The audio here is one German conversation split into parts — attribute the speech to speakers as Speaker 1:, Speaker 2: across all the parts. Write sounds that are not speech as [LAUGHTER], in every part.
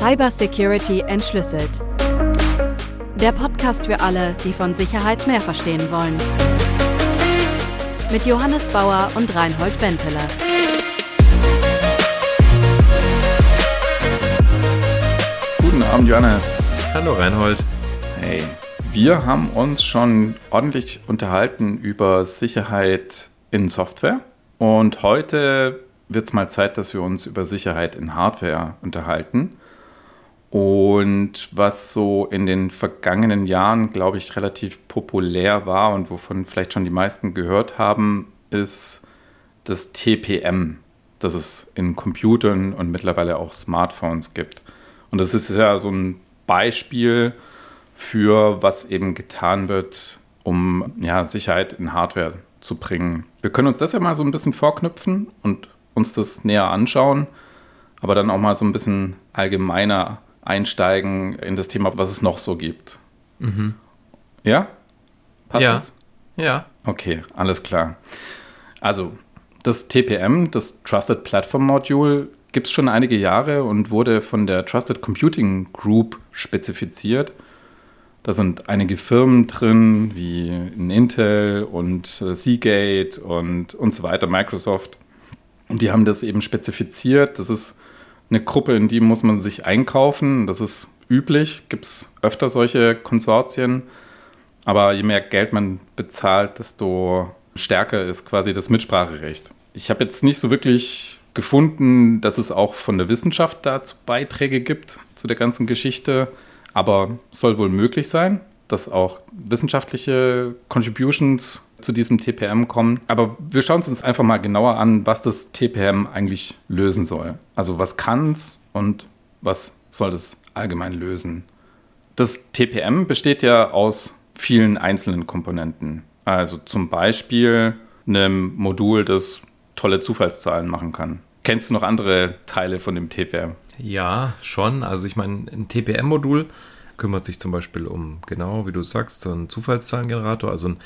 Speaker 1: Cybersecurity entschlüsselt. Der Podcast für alle, die von Sicherheit mehr verstehen wollen. Mit Johannes Bauer und Reinhold Benteler.
Speaker 2: Guten Abend, Johannes.
Speaker 3: Hallo, Reinhold.
Speaker 2: Hey, wir haben uns schon ordentlich unterhalten über Sicherheit in Software. Und heute wird es mal Zeit, dass wir uns über Sicherheit in Hardware unterhalten. Und was so in den vergangenen Jahren, glaube ich, relativ populär war und wovon vielleicht schon die meisten gehört haben, ist das TPM, das es in Computern und mittlerweile auch Smartphones gibt. Und das ist ja so ein Beispiel für, was eben getan wird, um ja, Sicherheit in Hardware zu bringen. Wir können uns das ja mal so ein bisschen vorknüpfen und uns das näher anschauen, aber dann auch mal so ein bisschen allgemeiner einsteigen in das Thema, was es noch so gibt. Mhm. Ja?
Speaker 3: Passt ja. das? Ja.
Speaker 2: Okay, alles klar. Also, das TPM, das Trusted Platform Module, gibt es schon einige Jahre und wurde von der Trusted Computing Group spezifiziert. Da sind einige Firmen drin, wie Intel und Seagate und, und so weiter, Microsoft. Und die haben das eben spezifiziert. Das ist eine Gruppe, in die muss man sich einkaufen. Das ist üblich, gibt es öfter solche Konsortien. Aber je mehr Geld man bezahlt, desto stärker ist quasi das Mitspracherecht. Ich habe jetzt nicht so wirklich gefunden, dass es auch von der Wissenschaft dazu Beiträge gibt zu der ganzen Geschichte. Aber soll wohl möglich sein, dass auch wissenschaftliche Contributions zu diesem TPM kommen. Aber wir schauen uns einfach mal genauer an, was das TPM eigentlich lösen soll. Also was kann es und was soll es allgemein lösen. Das TPM besteht ja aus vielen einzelnen Komponenten. Also zum Beispiel einem Modul, das tolle Zufallszahlen machen kann. Kennst du noch andere Teile von dem TPM?
Speaker 3: Ja, schon. Also ich meine, ein TPM-Modul kümmert sich zum Beispiel um, genau wie du sagst, so einen Zufallszahlengenerator, also einen,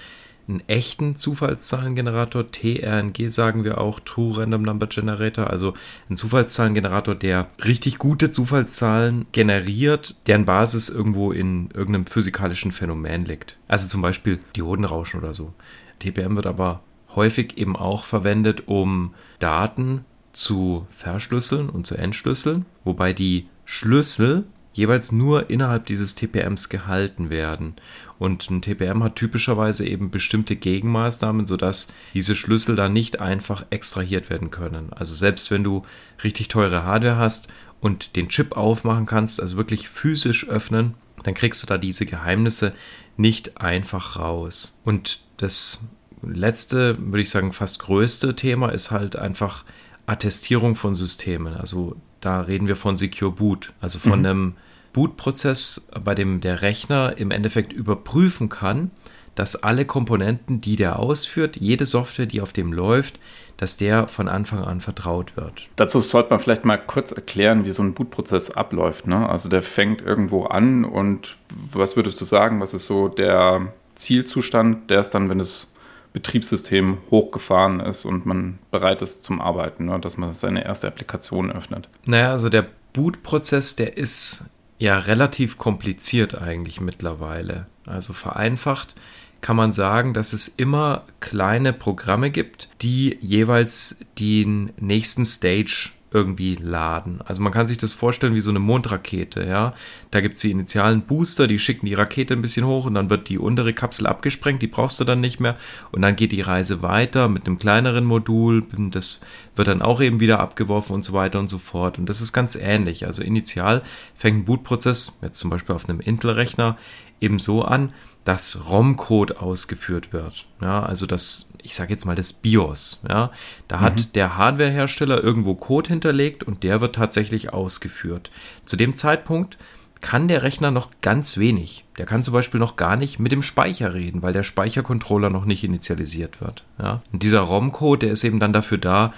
Speaker 3: einen echten Zufallszahlengenerator, TRNG sagen wir auch, True Random Number Generator, also ein Zufallszahlengenerator, der richtig gute Zufallszahlen generiert, deren Basis irgendwo in irgendeinem physikalischen Phänomen liegt. Also zum Beispiel Diodenrauschen oder so. TPM wird aber häufig eben auch verwendet, um Daten zu verschlüsseln und zu entschlüsseln, wobei die Schlüssel jeweils nur innerhalb dieses TPMs gehalten werden. Und ein TPM hat typischerweise eben bestimmte Gegenmaßnahmen, sodass diese Schlüssel dann nicht einfach extrahiert werden können. Also selbst wenn du richtig teure Hardware hast und den Chip aufmachen kannst, also wirklich physisch öffnen, dann kriegst du da diese Geheimnisse nicht einfach raus. Und das letzte, würde ich sagen, fast größte Thema ist halt einfach Attestierung von Systemen. Also da reden wir von Secure Boot, also von mhm. einem Bootprozess, bei dem der Rechner im Endeffekt überprüfen kann, dass alle Komponenten, die der ausführt, jede Software, die auf dem läuft, dass der von Anfang an vertraut wird.
Speaker 2: Dazu sollte man vielleicht mal kurz erklären, wie so ein Bootprozess abläuft. Ne? Also der fängt irgendwo an und was würdest du sagen, was ist so der Zielzustand, der ist dann, wenn es Betriebssystem hochgefahren ist und man bereit ist zum Arbeiten, ne? dass man seine erste Applikation öffnet.
Speaker 3: Naja, also der Bootprozess, der ist ja relativ kompliziert eigentlich mittlerweile. Also vereinfacht kann man sagen, dass es immer kleine Programme gibt, die jeweils den nächsten Stage irgendwie laden. Also man kann sich das vorstellen wie so eine Mondrakete, ja. Da gibt es die initialen Booster, die schicken die Rakete ein bisschen hoch und dann wird die untere Kapsel abgesprengt, die brauchst du dann nicht mehr. Und dann geht die Reise weiter mit einem kleineren Modul, das wird dann auch eben wieder abgeworfen und so weiter und so fort. Und das ist ganz ähnlich. Also initial fängt ein Bootprozess, jetzt zum Beispiel auf einem Intel-Rechner, eben so an, dass ROM-Code ausgeführt wird. Ja, also das, ich sage jetzt mal das BIOS. Ja, da hat mhm. der Hardwarehersteller irgendwo Code hinterlegt und der wird tatsächlich ausgeführt. Zu dem Zeitpunkt kann der Rechner noch ganz wenig. Der kann zum Beispiel noch gar nicht mit dem Speicher reden, weil der Speichercontroller noch nicht initialisiert wird. Ja? Und dieser ROM-Code, der ist eben dann dafür da,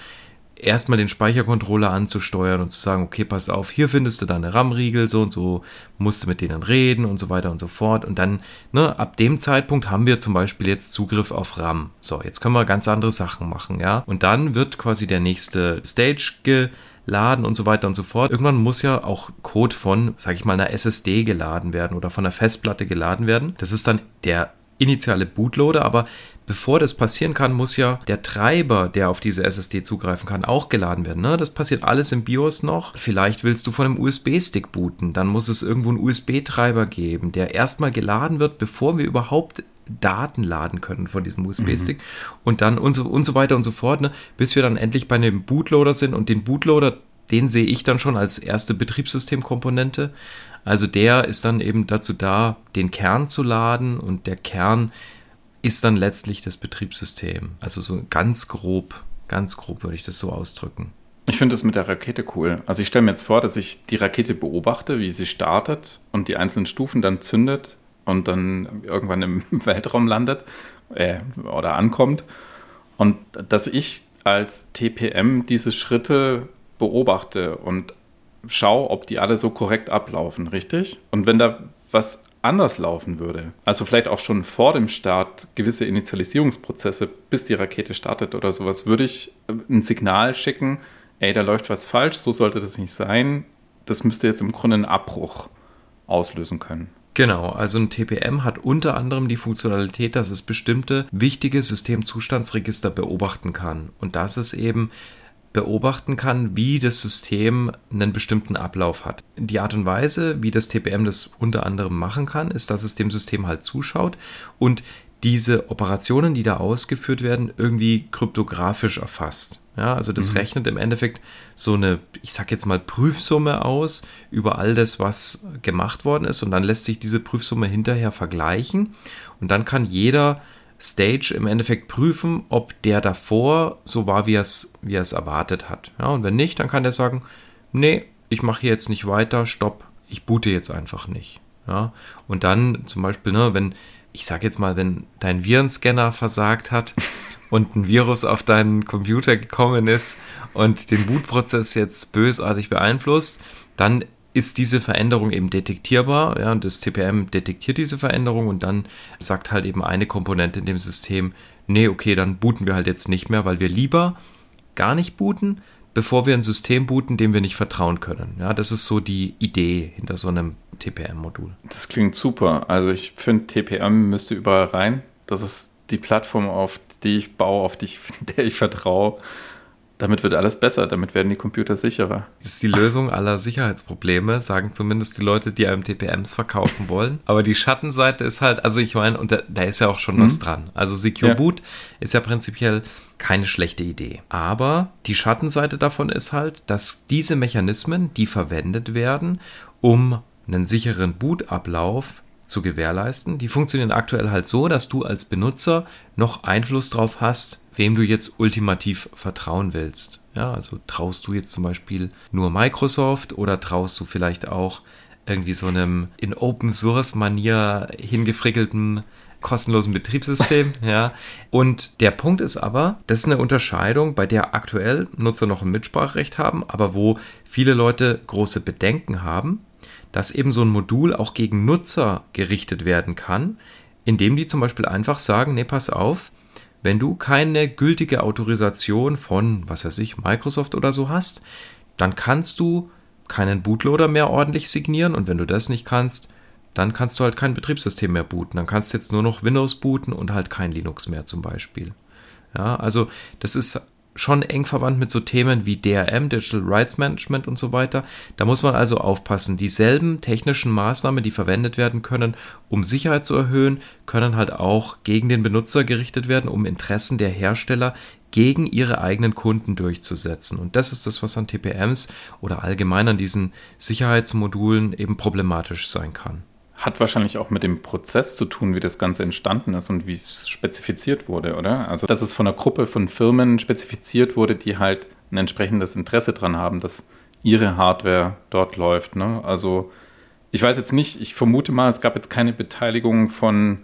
Speaker 3: erstmal den Speichercontroller anzusteuern und zu sagen, okay, pass auf, hier findest du deine RAM-Riegel, so und so, musst du mit denen reden und so weiter und so fort. Und dann, ne, ab dem Zeitpunkt haben wir zum Beispiel jetzt Zugriff auf RAM. So, jetzt können wir ganz andere Sachen machen, ja. Und dann wird quasi der nächste Stage laden und so weiter und so fort. Irgendwann muss ja auch Code von, sag ich mal, einer SSD geladen werden oder von einer Festplatte geladen werden. Das ist dann der initiale Bootloader, aber bevor das passieren kann, muss ja der Treiber, der auf diese SSD zugreifen kann, auch geladen werden. Ne? Das passiert alles im BIOS noch. Vielleicht willst du von einem USB-Stick booten, dann muss es irgendwo einen USB-Treiber geben, der erstmal geladen wird, bevor wir überhaupt Daten laden können von diesem USB-Stick mhm. und dann und so, und so weiter und so fort, ne? bis wir dann endlich bei einem Bootloader sind und den Bootloader, den sehe ich dann schon als erste Betriebssystemkomponente. Also der ist dann eben dazu da, den Kern zu laden und der Kern ist dann letztlich das Betriebssystem. Also so ganz grob, ganz grob würde ich das so ausdrücken.
Speaker 2: Ich finde das mit der Rakete cool. Also ich stelle mir jetzt vor, dass ich die Rakete beobachte, wie sie startet und die einzelnen Stufen dann zündet und dann irgendwann im [LAUGHS] Weltraum landet äh, oder ankommt. Und dass ich als TPM diese Schritte beobachte und schaue, ob die alle so korrekt ablaufen, richtig? Und wenn da was anders laufen würde, also vielleicht auch schon vor dem Start gewisse Initialisierungsprozesse, bis die Rakete startet oder sowas, würde ich ein Signal schicken, ey, da läuft was falsch, so sollte das nicht sein. Das müsste jetzt im Grunde einen Abbruch auslösen können.
Speaker 3: Genau, also ein TPM hat unter anderem die Funktionalität, dass es bestimmte wichtige Systemzustandsregister beobachten kann. Und dass es eben beobachten kann, wie das System einen bestimmten Ablauf hat. Die Art und Weise, wie das TPM das unter anderem machen kann, ist, dass es dem System halt zuschaut und diese Operationen, die da ausgeführt werden, irgendwie kryptografisch erfasst. Ja, also das mhm. rechnet im Endeffekt so eine, ich sag jetzt mal, Prüfsumme aus über all das, was gemacht worden ist. Und dann lässt sich diese Prüfsumme hinterher vergleichen. Und dann kann jeder Stage im Endeffekt prüfen, ob der davor so war, wie er es wie er erwartet hat. Ja, und wenn nicht, dann kann der sagen, nee, ich mache hier jetzt nicht weiter, stopp, ich boote jetzt einfach nicht. Ja, und dann zum Beispiel, ne, wenn, ich sage jetzt mal, wenn dein Virenscanner versagt hat [LAUGHS] und ein Virus auf deinen Computer gekommen ist und den Bootprozess jetzt bösartig beeinflusst, dann ist diese Veränderung eben detektierbar. Ja, und das CPM detektiert diese Veränderung und dann sagt halt eben eine Komponente in dem System, nee, okay, dann booten wir halt jetzt nicht mehr, weil wir lieber gar nicht booten, bevor wir ein System booten, dem wir nicht vertrauen können. Ja, das ist so die Idee hinter so einem TPM-Modul.
Speaker 2: Das klingt super. Also ich finde, TPM müsste überall rein. Das ist die Plattform, auf die ich baue, auf die ich, [LAUGHS] der ich vertraue. Damit wird alles besser, damit werden die Computer sicherer.
Speaker 3: Das ist die Lösung aller Sicherheitsprobleme, sagen zumindest die Leute, die einem TPMs verkaufen [LAUGHS] wollen. Aber die Schattenseite ist halt, also ich meine, und da, da ist ja auch schon mhm. was dran. Also Secure ja. Boot ist ja prinzipiell keine schlechte Idee. Aber die Schattenseite davon ist halt, dass diese Mechanismen, die verwendet werden, um einen sicheren Bootablauf zu gewährleisten. Die funktionieren aktuell halt so, dass du als Benutzer noch Einfluss drauf hast, wem du jetzt ultimativ vertrauen willst. Ja, also traust du jetzt zum Beispiel nur Microsoft oder traust du vielleicht auch irgendwie so einem in Open Source Manier hingefrickelten kostenlosen Betriebssystem, [LAUGHS] ja. Und der Punkt ist aber, das ist eine Unterscheidung, bei der aktuell Nutzer noch ein Mitspracherecht haben, aber wo viele Leute große Bedenken haben, dass eben so ein Modul auch gegen Nutzer gerichtet werden kann, indem die zum Beispiel einfach sagen, nee, pass auf, wenn du keine gültige Autorisation von, was weiß ich, Microsoft oder so hast, dann kannst du keinen Bootloader mehr ordentlich signieren und wenn du das nicht kannst, dann kannst du halt kein Betriebssystem mehr booten. Dann kannst du jetzt nur noch Windows booten und halt kein Linux mehr zum Beispiel. Ja, also das ist schon eng verwandt mit so Themen wie DRM, Digital Rights Management und so weiter. Da muss man also aufpassen. Dieselben technischen Maßnahmen, die verwendet werden können, um Sicherheit zu erhöhen, können halt auch gegen den Benutzer gerichtet werden, um Interessen der Hersteller gegen ihre eigenen Kunden durchzusetzen. Und das ist das, was an TPMs oder allgemein an diesen Sicherheitsmodulen eben problematisch sein kann.
Speaker 2: Hat wahrscheinlich auch mit dem Prozess zu tun, wie das Ganze entstanden ist und wie es spezifiziert wurde, oder? Also, dass es von einer Gruppe von Firmen spezifiziert wurde, die halt ein entsprechendes Interesse dran haben, dass ihre Hardware dort läuft. Ne? Also, ich weiß jetzt nicht, ich vermute mal, es gab jetzt keine Beteiligung von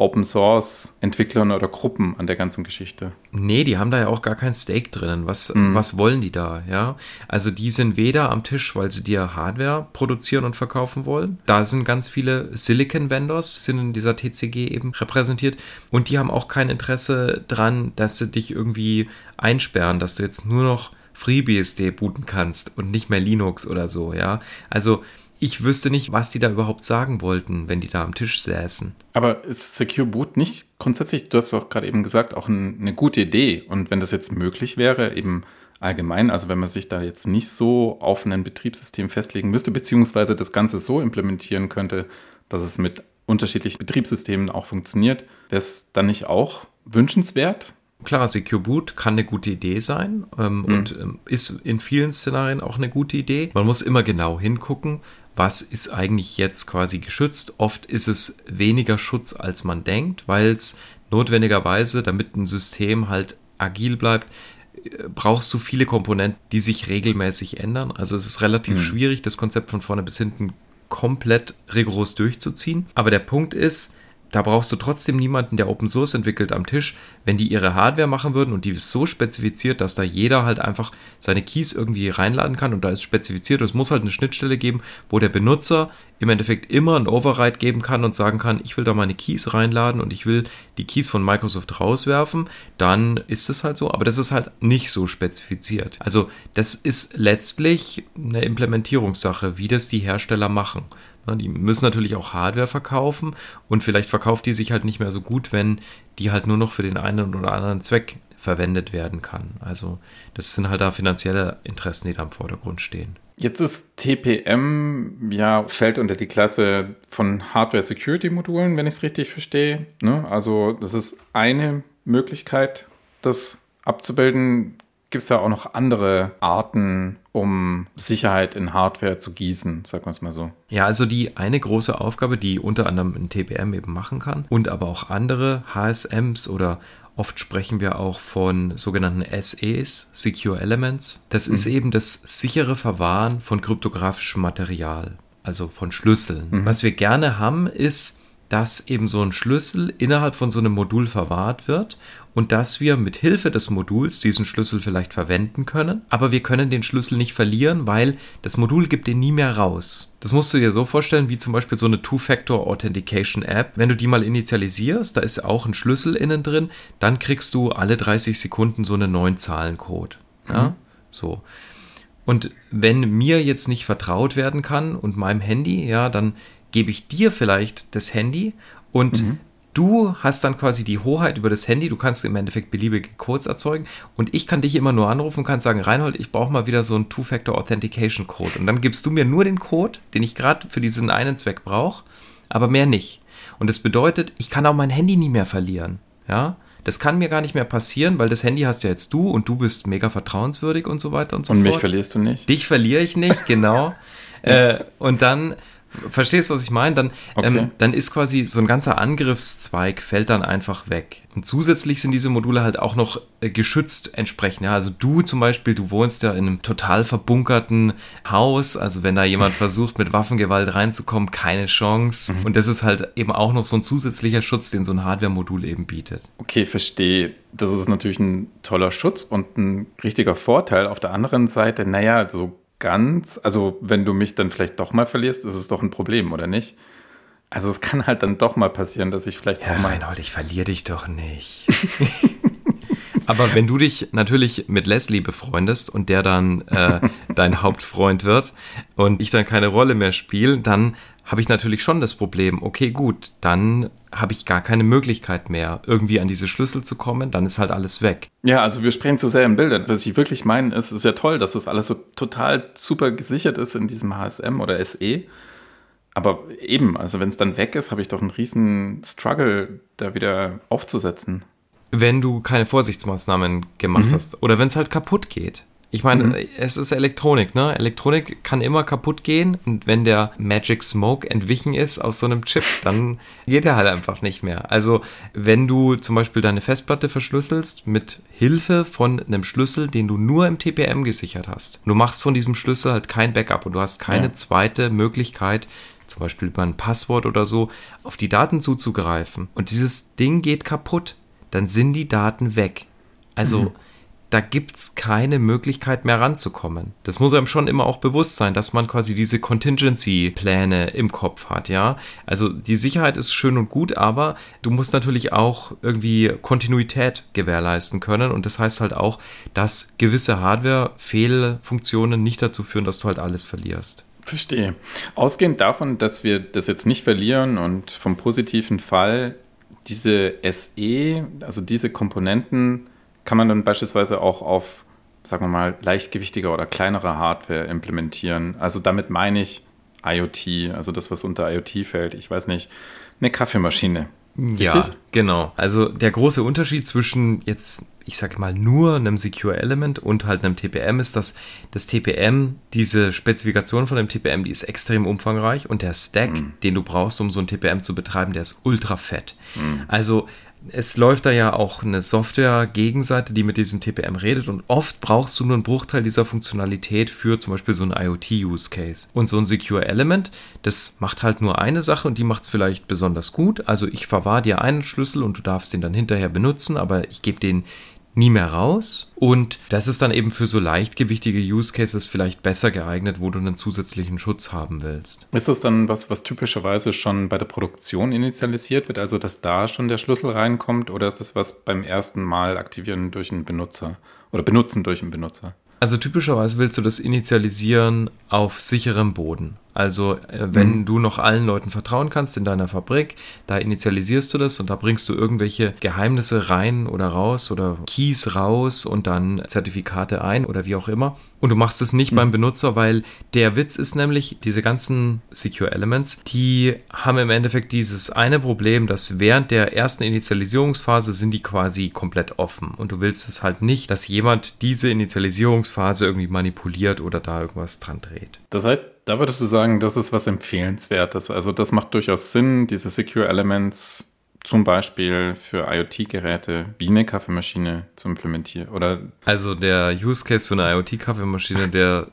Speaker 2: Open Source Entwicklern oder Gruppen an der ganzen Geschichte.
Speaker 3: Nee, die haben da ja auch gar kein Stake drinnen. Was, mhm. was wollen die da? Ja, also die sind weder am Tisch, weil sie dir Hardware produzieren und verkaufen wollen. Da sind ganz viele Silicon Vendors sind in dieser TCG eben repräsentiert und die haben auch kein Interesse dran, dass sie dich irgendwie einsperren, dass du jetzt nur noch FreeBSD booten kannst und nicht mehr Linux oder so, ja. Also ich wüsste nicht, was die da überhaupt sagen wollten, wenn die da am Tisch säßen.
Speaker 2: Aber ist Secure Boot nicht grundsätzlich, du hast doch gerade eben gesagt, auch ein, eine gute Idee? Und wenn das jetzt möglich wäre, eben allgemein, also wenn man sich da jetzt nicht so auf ein Betriebssystem festlegen müsste, beziehungsweise das Ganze so implementieren könnte, dass es mit unterschiedlichen Betriebssystemen auch funktioniert, wäre es dann nicht auch wünschenswert?
Speaker 3: Klar, Secure Boot kann eine gute Idee sein ähm, mhm. und ähm, ist in vielen Szenarien auch eine gute Idee. Man muss immer genau hingucken, was ist eigentlich jetzt quasi geschützt. Oft ist es weniger Schutz, als man denkt, weil es notwendigerweise, damit ein System halt agil bleibt, äh, brauchst du viele Komponenten, die sich regelmäßig ändern. Also es ist relativ mhm. schwierig, das Konzept von vorne bis hinten komplett rigoros durchzuziehen. Aber der Punkt ist, da brauchst du trotzdem niemanden, der Open Source entwickelt am Tisch. Wenn die ihre Hardware machen würden und die ist so spezifiziert, dass da jeder halt einfach seine Keys irgendwie reinladen kann und da ist spezifiziert, es muss halt eine Schnittstelle geben, wo der Benutzer im Endeffekt immer ein Override geben kann und sagen kann, ich will da meine Keys reinladen und ich will die Keys von Microsoft rauswerfen, dann ist es halt so, aber das ist halt nicht so spezifiziert. Also das ist letztlich eine Implementierungssache, wie das die Hersteller machen. Die müssen natürlich auch Hardware verkaufen und vielleicht verkauft die sich halt nicht mehr so gut, wenn die halt nur noch für den einen oder anderen Zweck verwendet werden kann. Also das sind halt da finanzielle Interessen, die da im Vordergrund stehen.
Speaker 2: Jetzt ist TPM ja fällt unter die Klasse von Hardware Security Modulen, wenn ich es richtig verstehe. Ne? Also das ist eine Möglichkeit, das abzubilden gibt es ja auch noch andere Arten, um Sicherheit in Hardware zu gießen, sagen wir es mal so.
Speaker 3: Ja, also die eine große Aufgabe, die unter anderem ein TPM eben machen kann und aber auch andere HSMs oder Oft sprechen wir auch von sogenannten SEs, Secure Elements. Das mhm. ist eben das sichere Verwahren von kryptografischem Material, also von Schlüsseln. Mhm. Was wir gerne haben, ist dass eben so ein Schlüssel innerhalb von so einem Modul verwahrt wird und dass wir mit Hilfe des Moduls diesen Schlüssel vielleicht verwenden können, aber wir können den Schlüssel nicht verlieren, weil das Modul gibt den nie mehr raus. Das musst du dir so vorstellen, wie zum Beispiel so eine Two-Factor Authentication App. Wenn du die mal initialisierst, da ist auch ein Schlüssel innen drin, dann kriegst du alle 30 Sekunden so einen neuen Zahlencode. Ja, mhm. so. Und wenn mir jetzt nicht vertraut werden kann und meinem Handy, ja, dann gebe ich dir vielleicht das Handy und mhm. du hast dann quasi die Hoheit über das Handy. Du kannst im Endeffekt beliebige Codes erzeugen und ich kann dich immer nur anrufen und kann sagen, Reinhold, ich brauche mal wieder so einen Two-Factor Authentication Code. Und dann gibst du mir nur den Code, den ich gerade für diesen einen Zweck brauche, aber mehr nicht. Und das bedeutet, ich kann auch mein Handy nie mehr verlieren. Ja, das kann mir gar nicht mehr passieren, weil das Handy hast ja jetzt du und du bist mega vertrauenswürdig und so weiter und so
Speaker 2: und
Speaker 3: fort.
Speaker 2: Und mich verlierst du nicht?
Speaker 3: Dich verliere ich nicht, genau. [LAUGHS] äh, und dann Verstehst du, was ich meine? Dann, okay. ähm, dann ist quasi so ein ganzer Angriffszweig fällt dann einfach weg. Und zusätzlich sind diese Module halt auch noch äh, geschützt entsprechend. Ja, also du zum Beispiel, du wohnst ja in einem total verbunkerten Haus. Also wenn da jemand [LAUGHS] versucht, mit Waffengewalt reinzukommen, keine Chance. Mhm. Und das ist halt eben auch noch so ein zusätzlicher Schutz, den so ein Hardware-Modul eben bietet.
Speaker 2: Okay, verstehe. Das ist natürlich ein toller Schutz und ein richtiger Vorteil. Auf der anderen Seite, naja, so ganz, also wenn du mich dann vielleicht doch mal verlierst, ist es doch ein Problem, oder nicht? Also es kann halt dann doch mal passieren, dass ich vielleicht
Speaker 3: ja,
Speaker 2: auch mal...
Speaker 3: Reinhold, ich verliere dich doch nicht. [LAUGHS] Aber wenn du dich natürlich mit Leslie befreundest und der dann äh, [LAUGHS] dein Hauptfreund wird und ich dann keine Rolle mehr spiele, dann habe ich natürlich schon das Problem, okay, gut, dann habe ich gar keine Möglichkeit mehr, irgendwie an diese Schlüssel zu kommen, dann ist halt alles weg.
Speaker 2: Ja, also wir sprechen zu sehr im Bilde. Was ich wirklich meine, ist, es ist ja toll, dass das alles so total super gesichert ist in diesem HSM oder SE. Aber eben, also wenn es dann weg ist, habe ich doch einen riesen Struggle, da wieder aufzusetzen.
Speaker 3: Wenn du keine Vorsichtsmaßnahmen gemacht mhm. hast oder wenn es halt kaputt geht. Ich meine, mhm. es ist Elektronik, ne? Elektronik kann immer kaputt gehen und wenn der Magic Smoke entwichen ist aus so einem Chip, dann geht er halt einfach nicht mehr. Also, wenn du zum Beispiel deine Festplatte verschlüsselst mit Hilfe von einem Schlüssel, den du nur im TPM gesichert hast, du machst von diesem Schlüssel halt kein Backup und du hast keine ja. zweite Möglichkeit, zum Beispiel über ein Passwort oder so, auf die Daten zuzugreifen und dieses Ding geht kaputt, dann sind die Daten weg. Also, mhm da gibt es keine Möglichkeit mehr ranzukommen. Das muss einem schon immer auch bewusst sein, dass man quasi diese Contingency-Pläne im Kopf hat, ja. Also die Sicherheit ist schön und gut, aber du musst natürlich auch irgendwie Kontinuität gewährleisten können und das heißt halt auch, dass gewisse Hardware-Fehlfunktionen nicht dazu führen, dass du halt alles verlierst.
Speaker 2: Verstehe. Ausgehend davon, dass wir das jetzt nicht verlieren und vom positiven Fall diese SE, also diese Komponenten kann man dann beispielsweise auch auf, sagen wir mal, leichtgewichtiger oder kleinere Hardware implementieren. Also damit meine ich IoT, also das, was unter IoT fällt. Ich weiß nicht, eine Kaffeemaschine.
Speaker 3: Richtig? Ja, genau. Also der große Unterschied zwischen jetzt, ich sage mal, nur einem Secure Element und halt einem TPM ist, dass das TPM, diese Spezifikation von dem TPM, die ist extrem umfangreich und der Stack, mm. den du brauchst, um so ein TPM zu betreiben, der ist ultra fett. Mm. Also es läuft da ja auch eine Software-Gegenseite, die mit diesem TPM redet und oft brauchst du nur einen Bruchteil dieser Funktionalität für zum Beispiel so einen IoT-Use-Case. Und so ein Secure Element, das macht halt nur eine Sache und die macht es vielleicht besonders gut. Also ich verwahre dir einen Schlüssel und du darfst den dann hinterher benutzen, aber ich gebe den nie mehr raus. Und das ist dann eben für so leichtgewichtige Use Cases vielleicht besser geeignet, wo du einen zusätzlichen Schutz haben willst.
Speaker 2: Ist das dann was, was typischerweise schon bei der Produktion initialisiert wird, also dass da schon der Schlüssel reinkommt, oder ist das was beim ersten Mal aktivieren durch einen Benutzer oder benutzen durch einen Benutzer?
Speaker 3: Also typischerweise willst du das initialisieren auf sicherem Boden. Also äh, wenn mhm. du noch allen Leuten vertrauen kannst in deiner Fabrik, da initialisierst du das und da bringst du irgendwelche Geheimnisse rein oder raus oder Keys raus und dann Zertifikate ein oder wie auch immer. Und du machst es nicht mhm. beim Benutzer, weil der Witz ist nämlich, diese ganzen Secure Elements, die haben im Endeffekt dieses eine Problem, dass während der ersten Initialisierungsphase sind die quasi komplett offen. Und du willst es halt nicht, dass jemand diese Initialisierungsphase irgendwie manipuliert oder da irgendwas dran dreht.
Speaker 2: Das heißt, da würdest du sagen, das ist was Empfehlenswertes. Also das macht durchaus Sinn, diese Secure Elements zum Beispiel für IoT-Geräte wie eine Kaffeemaschine zu implementieren. Oder
Speaker 3: also der Use Case für eine IoT-Kaffeemaschine, der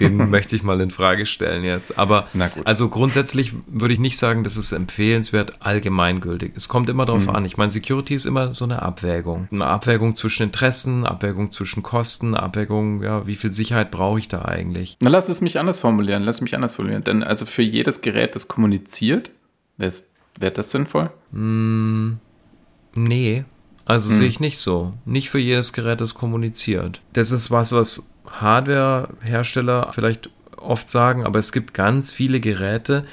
Speaker 3: den [LAUGHS] möchte ich mal in Frage stellen jetzt. Aber also grundsätzlich würde ich nicht sagen, das ist empfehlenswert allgemeingültig. Es kommt immer darauf mhm. an. Ich meine, Security ist immer so eine Abwägung. Eine Abwägung zwischen Interessen, Abwägung zwischen Kosten, Abwägung, ja, wie viel Sicherheit brauche ich da eigentlich?
Speaker 2: Na, lass es mich anders formulieren. Lass mich anders formulieren. Denn also für jedes Gerät, das kommuniziert, wäre das sinnvoll?
Speaker 3: Mm, nee. Also hm. sehe ich nicht so. Nicht für jedes Gerät, das kommuniziert. Das ist was, was Hardware-Hersteller vielleicht oft sagen, aber es gibt ganz viele Geräte,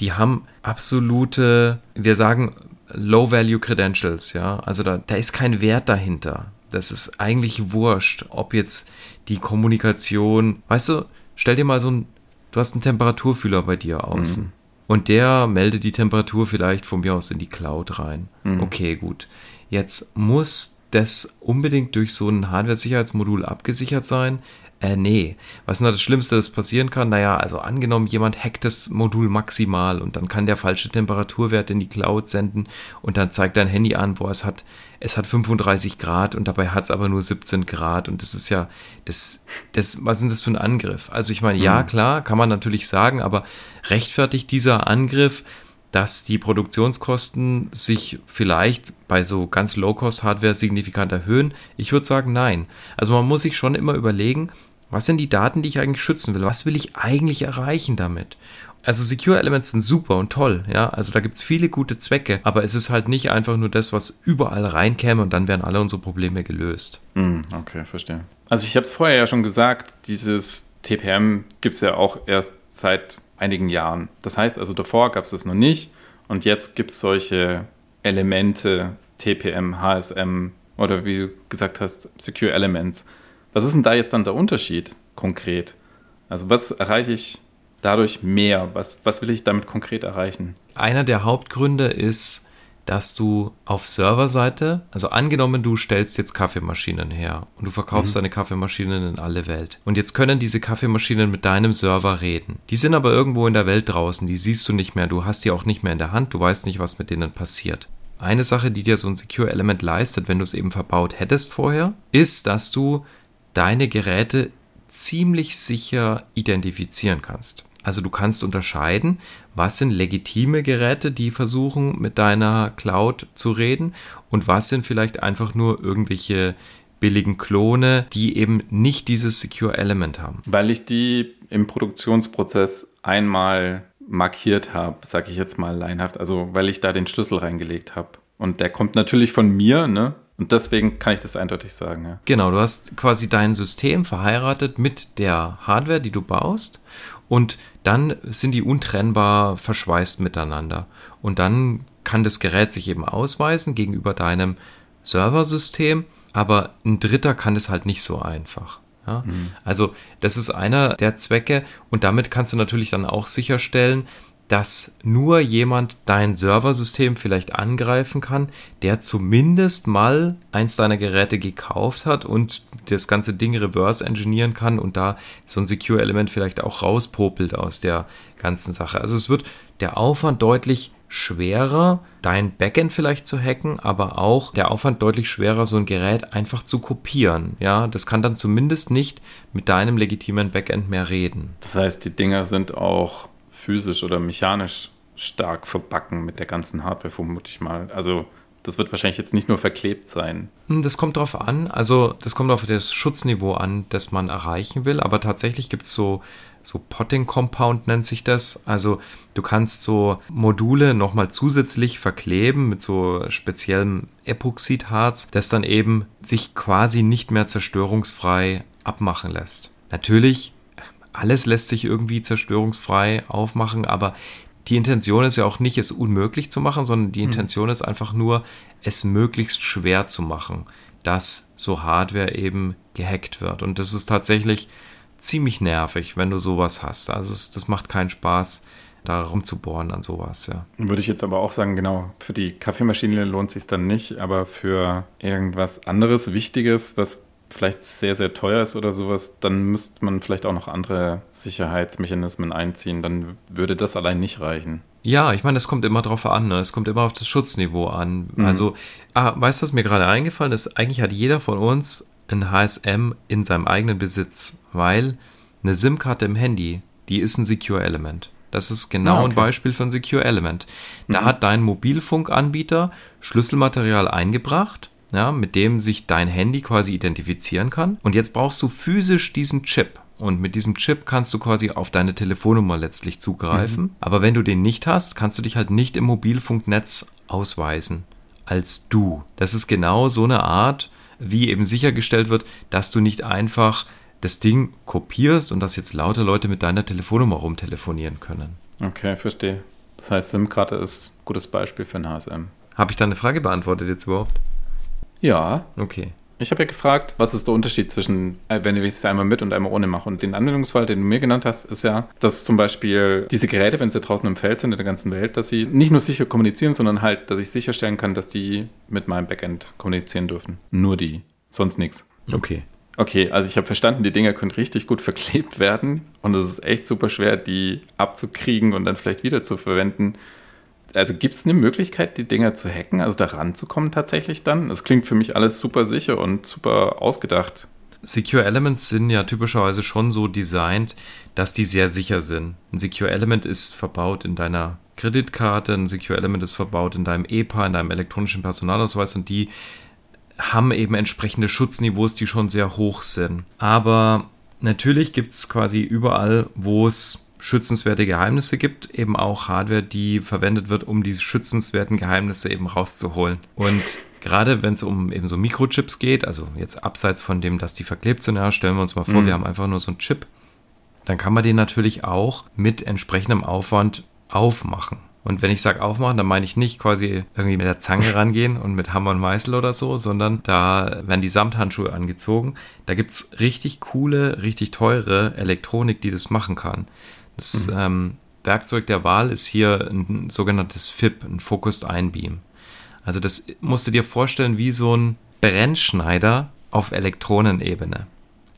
Speaker 3: die haben absolute, wir sagen Low-Value Credentials, ja. Also da, da ist kein Wert dahinter. Das ist eigentlich wurscht, ob jetzt die Kommunikation, weißt du, stell dir mal so ein, du hast einen Temperaturfühler bei dir außen. Mhm. Und der meldet die Temperatur vielleicht von mir aus in die Cloud rein. Mhm. Okay, gut. Jetzt muss das unbedingt durch so ein Hardware-Sicherheitsmodul abgesichert sein? Äh, nee. Was ist denn das Schlimmste, das passieren kann? Naja, also angenommen, jemand hackt das Modul maximal und dann kann der falsche Temperaturwert in die Cloud senden und dann zeigt dein Handy an, boah, es hat, es hat 35 Grad und dabei hat es aber nur 17 Grad und das ist ja, das, das, was ist das für ein Angriff? Also ich meine, ja, mhm. klar, kann man natürlich sagen, aber rechtfertigt dieser Angriff dass die Produktionskosten sich vielleicht bei so ganz Low-Cost-Hardware signifikant erhöhen? Ich würde sagen, nein. Also man muss sich schon immer überlegen, was sind die Daten, die ich eigentlich schützen will? Was will ich eigentlich erreichen damit? Also Secure Elements sind super und toll, ja. Also da gibt es viele gute Zwecke, aber es ist halt nicht einfach nur das, was überall reinkäme und dann wären alle unsere Probleme gelöst.
Speaker 2: Mm, okay, verstehe. Also ich habe es vorher ja schon gesagt, dieses TPM gibt es ja auch erst seit einigen Jahren. Das heißt also, davor gab es das noch nicht und jetzt gibt es solche Elemente, TPM, HSM oder wie du gesagt hast, Secure Elements. Was ist denn da jetzt dann der Unterschied konkret? Also was erreiche ich dadurch mehr? Was, was will ich damit konkret erreichen?
Speaker 3: Einer der Hauptgründe ist, dass du auf Serverseite, also angenommen, du stellst jetzt Kaffeemaschinen her und du verkaufst mhm. deine Kaffeemaschinen in alle Welt. Und jetzt können diese Kaffeemaschinen mit deinem Server reden. Die sind aber irgendwo in der Welt draußen, die siehst du nicht mehr, du hast die auch nicht mehr in der Hand, du weißt nicht, was mit denen passiert. Eine Sache, die dir so ein Secure Element leistet, wenn du es eben verbaut hättest vorher, ist, dass du deine Geräte ziemlich sicher identifizieren kannst. Also du kannst unterscheiden, was sind legitime Geräte, die versuchen mit deiner Cloud zu reden und was sind vielleicht einfach nur irgendwelche billigen Klone, die eben nicht dieses Secure Element haben.
Speaker 2: Weil ich die im Produktionsprozess einmal markiert habe, sage ich jetzt mal leinhaft, also weil ich da den Schlüssel reingelegt habe. Und der kommt natürlich von mir, ne? Und deswegen kann ich das eindeutig sagen, ja.
Speaker 3: Genau, du hast quasi dein System verheiratet mit der Hardware, die du baust. Und dann sind die untrennbar verschweißt miteinander. Und dann kann das Gerät sich eben ausweisen gegenüber deinem Serversystem, aber ein Dritter kann es halt nicht so einfach. Ja? Mhm. Also das ist einer der Zwecke und damit kannst du natürlich dann auch sicherstellen, dass nur jemand dein Serversystem vielleicht angreifen kann, der zumindest mal eins deiner Geräte gekauft hat und das ganze Ding reverse engineeren kann und da so ein Secure-Element vielleicht auch rauspopelt aus der ganzen Sache. Also es wird der Aufwand deutlich schwerer, dein Backend vielleicht zu hacken, aber auch der Aufwand deutlich schwerer, so ein Gerät einfach zu kopieren. Ja, das kann dann zumindest nicht mit deinem legitimen Backend mehr reden.
Speaker 2: Das heißt, die Dinger sind auch physisch oder mechanisch stark verbacken mit der ganzen Hardware, vermute ich mal. Also das wird wahrscheinlich jetzt nicht nur verklebt sein.
Speaker 3: Hm, das kommt drauf an. Also das kommt auf das Schutzniveau an, das man erreichen will. Aber tatsächlich gibt es so so Potting Compound nennt sich das. Also du kannst so Module nochmal zusätzlich verkleben mit so speziellem Epoxidharz, das dann eben sich quasi nicht mehr zerstörungsfrei abmachen lässt. Natürlich, alles lässt sich irgendwie zerstörungsfrei aufmachen, aber die Intention ist ja auch nicht, es unmöglich zu machen, sondern die hm. Intention ist einfach nur, es möglichst schwer zu machen, dass so Hardware eben gehackt wird. Und das ist tatsächlich ziemlich nervig, wenn du sowas hast. Also es, das macht keinen Spaß, da rumzubohren an sowas, ja.
Speaker 2: Würde ich jetzt aber auch sagen, genau, für die Kaffeemaschine lohnt sich dann nicht, aber für irgendwas anderes Wichtiges, was vielleicht sehr, sehr teuer ist oder sowas, dann müsste man vielleicht auch noch andere Sicherheitsmechanismen einziehen. Dann würde das allein nicht reichen.
Speaker 3: Ja, ich meine, es kommt immer drauf an, ne? es kommt immer auf das Schutzniveau an. Mhm. Also, ah, weißt du, was mir gerade eingefallen ist? Eigentlich hat jeder von uns ein HSM in seinem eigenen Besitz, weil eine SIM-Karte im Handy, die ist ein Secure Element. Das ist genau ah, okay. ein Beispiel für ein Secure Element. Da mhm. hat dein Mobilfunkanbieter Schlüsselmaterial eingebracht, ja, mit dem sich dein Handy quasi identifizieren kann. Und jetzt brauchst du physisch diesen Chip. Und mit diesem Chip kannst du quasi auf deine Telefonnummer letztlich zugreifen. Mhm. Aber wenn du den nicht hast, kannst du dich halt nicht im Mobilfunknetz ausweisen als du. Das ist genau so eine Art wie eben sichergestellt wird, dass du nicht einfach das Ding kopierst und dass jetzt lauter Leute mit deiner Telefonnummer rumtelefonieren können.
Speaker 2: Okay, verstehe. Das heißt, SIM-Karte ist ein gutes Beispiel für ein HSM.
Speaker 3: Habe ich deine Frage beantwortet jetzt überhaupt?
Speaker 2: Ja.
Speaker 3: Okay.
Speaker 2: Ich habe ja gefragt, was ist der Unterschied zwischen, äh, wenn ich es einmal mit und einmal ohne mache. Und den Anwendungsfall, den du mir genannt hast, ist ja, dass zum Beispiel diese Geräte, wenn sie draußen im Feld sind in der ganzen Welt, dass sie nicht nur sicher kommunizieren, sondern halt, dass ich sicherstellen kann, dass die mit meinem Backend kommunizieren dürfen. Nur die, sonst nichts.
Speaker 3: Okay.
Speaker 2: Okay, also ich habe verstanden, die Dinger können richtig gut [LAUGHS] verklebt werden und es ist echt super schwer, die abzukriegen und dann vielleicht wieder zu verwenden also gibt es eine Möglichkeit, die Dinger zu hacken, also da ranzukommen tatsächlich dann? Das klingt für mich alles super sicher und super ausgedacht.
Speaker 3: Secure Elements sind ja typischerweise schon so designt, dass die sehr sicher sind. Ein Secure Element ist verbaut in deiner Kreditkarte, ein Secure Element ist verbaut in deinem EPA, in deinem elektronischen Personalausweis und die haben eben entsprechende Schutzniveaus, die schon sehr hoch sind. Aber natürlich gibt es quasi überall, wo es schützenswerte Geheimnisse gibt, eben auch Hardware, die verwendet wird, um diese schützenswerten Geheimnisse eben rauszuholen. Und gerade wenn es um eben so Mikrochips geht, also jetzt abseits von dem, dass die verklebt sind, ja, stellen wir uns mal vor, mhm. wir haben einfach nur so einen Chip, dann kann man den natürlich auch mit entsprechendem Aufwand aufmachen. Und wenn ich sage aufmachen, dann meine ich nicht quasi irgendwie mit der Zange [LAUGHS] rangehen und mit Hammer und Meißel oder so, sondern da werden die Samthandschuhe angezogen. Da gibt es richtig coole, richtig teure Elektronik, die das machen kann. Das mhm. ähm, Werkzeug der Wahl ist hier ein sogenanntes FIP, ein Focused Ion Beam. Also das musst du dir vorstellen wie so ein Brennschneider auf Elektronenebene.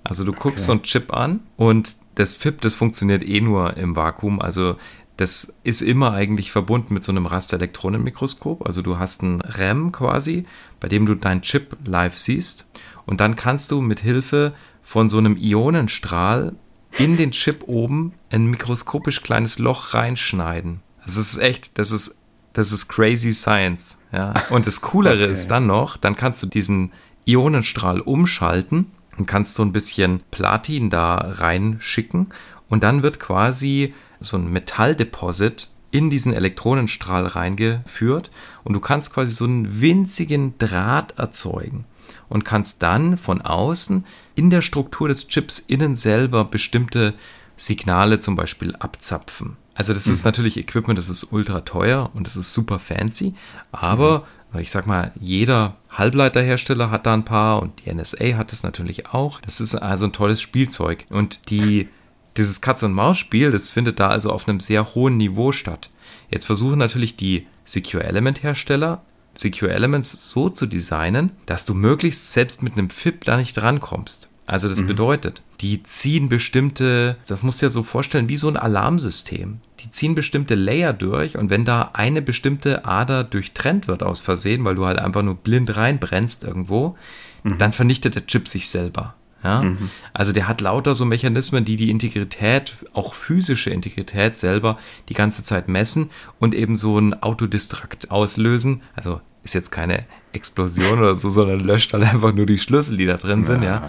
Speaker 3: Also du guckst okay. so einen Chip an und das FIP, das funktioniert eh nur im Vakuum. Also das ist immer eigentlich verbunden mit so einem Rasterelektronenmikroskop. Also du hast einen RAM quasi, bei dem du deinen Chip live siehst. Und dann kannst du mit Hilfe von so einem Ionenstrahl in den Chip oben ein mikroskopisch kleines Loch reinschneiden. Das ist echt, das ist, das ist crazy science. Ja. Und das Coolere okay. ist dann noch, dann kannst du diesen Ionenstrahl umschalten und kannst so ein bisschen Platin da reinschicken und dann wird quasi so ein Metalldeposit in diesen Elektronenstrahl reingeführt und du kannst quasi so einen winzigen Draht erzeugen und kannst dann von außen in der Struktur des Chips innen selber bestimmte Signale zum Beispiel abzapfen. Also das mhm. ist natürlich Equipment, das ist ultra teuer und das ist super fancy, aber mhm. ich sag mal, jeder Halbleiterhersteller hat da ein paar und die NSA hat es natürlich auch. Das ist also ein tolles Spielzeug und die dieses Katz-und-Maus-Spiel, das findet da also auf einem sehr hohen Niveau statt. Jetzt versuchen natürlich die Secure Element Hersteller Secure Elements so zu designen, dass du möglichst selbst mit einem FIP da nicht rankommst. Also das mhm. bedeutet, die ziehen bestimmte, das musst du dir so vorstellen, wie so ein Alarmsystem. Die ziehen bestimmte Layer durch und wenn da eine bestimmte Ader durchtrennt wird aus Versehen, weil du halt einfach nur blind reinbrennst irgendwo, mhm. dann vernichtet der Chip sich selber. Ja? Mhm. Also der hat lauter so Mechanismen, die die Integrität, auch physische Integrität selber die ganze Zeit messen und eben so ein Autodistrakt auslösen. Also ist jetzt keine Explosion oder so, sondern löscht halt einfach nur die Schlüssel, die da drin sind, ja.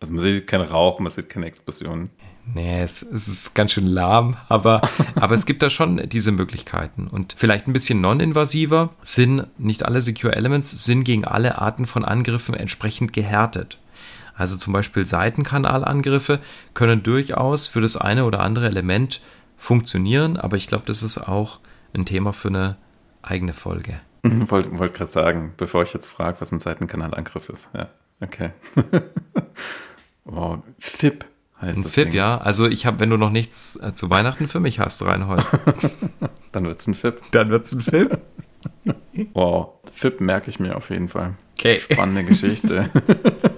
Speaker 2: Also man sieht keinen Rauch, man sieht keine Explosion.
Speaker 3: Nee, es, es, ist ganz schön lahm, aber, [LAUGHS] aber es gibt da schon diese Möglichkeiten. Und vielleicht ein bisschen non-invasiver sind nicht alle Secure Elements sind gegen alle Arten von Angriffen entsprechend gehärtet. Also zum Beispiel Seitenkanalangriffe können durchaus für das eine oder andere Element funktionieren, aber ich glaube, das ist auch ein Thema für eine eigene Folge.
Speaker 2: Wollte wollt gerade sagen, bevor ich jetzt frage, was ein Seitenkanalangriff ist. Ja, okay. [LAUGHS] wow, FIP heißt
Speaker 3: ein das. FIP, Ding. ja. Also ich habe, wenn du noch nichts äh, zu Weihnachten für mich hast, Reinhold. [LAUGHS]
Speaker 2: Dann wird es ein FIP.
Speaker 3: Dann wird es ein FIP.
Speaker 2: wow, FIP merke ich mir auf jeden Fall. Okay. Spannende Geschichte. [LAUGHS]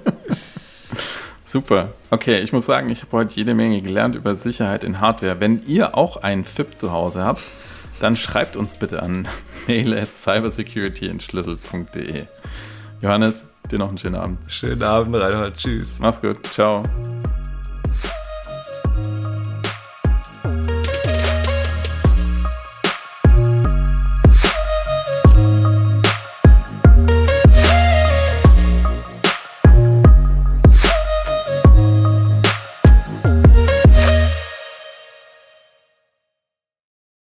Speaker 2: Super. Okay, ich muss sagen, ich habe heute jede Menge gelernt über Sicherheit in Hardware. Wenn ihr auch einen FIP zu Hause habt, dann schreibt uns bitte an [LAUGHS] mail at cybersecurityentschlüssel.de. Johannes, dir noch einen schönen Abend.
Speaker 3: Schönen Abend, Reinhard. Tschüss.
Speaker 2: Mach's gut. Ciao.